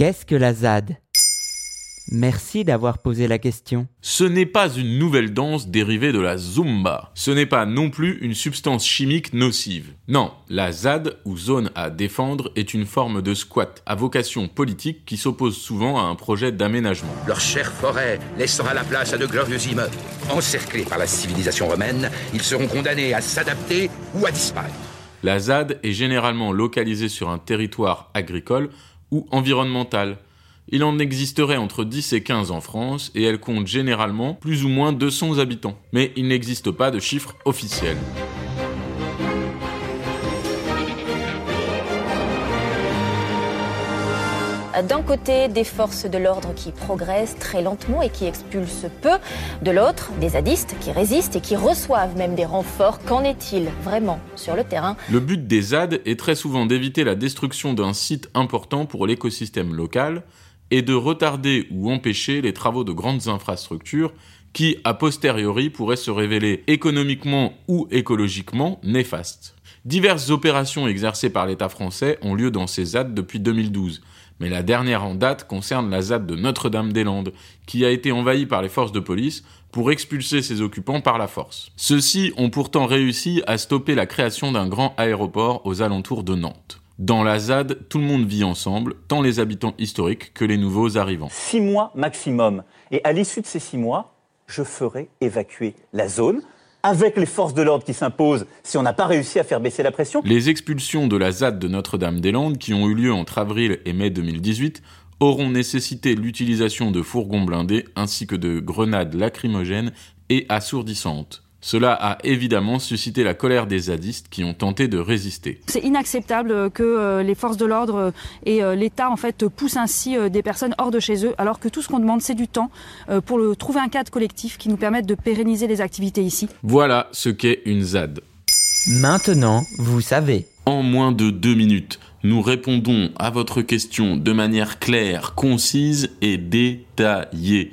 Qu'est-ce que la ZAD? Merci d'avoir posé la question. Ce n'est pas une nouvelle danse dérivée de la Zumba. Ce n'est pas non plus une substance chimique nocive. Non, la ZAD, ou zone à défendre, est une forme de squat à vocation politique qui s'oppose souvent à un projet d'aménagement. Leur chère forêt laissera la place à de glorieux immeubles. Encerclés par la civilisation romaine, ils seront condamnés à s'adapter ou à disparaître. La ZAD est généralement localisée sur un territoire agricole ou environnemental il en existerait entre 10 et 15 en France et elle compte généralement plus ou moins 200 habitants. Mais il n'existe pas de chiffre officiel. D'un côté, des forces de l'ordre qui progressent très lentement et qui expulsent peu. De l'autre, des zadistes qui résistent et qui reçoivent même des renforts. Qu'en est-il vraiment sur le terrain? Le but des ZAD est très souvent d'éviter la destruction d'un site important pour l'écosystème local, et de retarder ou empêcher les travaux de grandes infrastructures qui, a posteriori, pourraient se révéler économiquement ou écologiquement néfastes. Diverses opérations exercées par l'État français ont lieu dans ces ZAD depuis 2012, mais la dernière en date concerne la ZAD de Notre-Dame-des-Landes, qui a été envahie par les forces de police pour expulser ses occupants par la force. Ceux-ci ont pourtant réussi à stopper la création d'un grand aéroport aux alentours de Nantes. Dans la ZAD, tout le monde vit ensemble, tant les habitants historiques que les nouveaux arrivants. Six mois maximum. Et à l'issue de ces six mois, je ferai évacuer la zone avec les forces de l'ordre qui s'imposent si on n'a pas réussi à faire baisser la pression. Les expulsions de la ZAD de Notre-Dame-des-Landes qui ont eu lieu entre avril et mai 2018 auront nécessité l'utilisation de fourgons blindés ainsi que de grenades lacrymogènes et assourdissantes. Cela a évidemment suscité la colère des zadistes qui ont tenté de résister. C'est inacceptable que euh, les forces de l'ordre et euh, l'État en fait poussent ainsi euh, des personnes hors de chez eux, alors que tout ce qu'on demande c'est du temps pour le, trouver un cadre collectif qui nous permette de pérenniser les activités ici. Voilà ce qu'est une ZAD. Maintenant, vous savez. En moins de deux minutes, nous répondons à votre question de manière claire, concise et détaillée.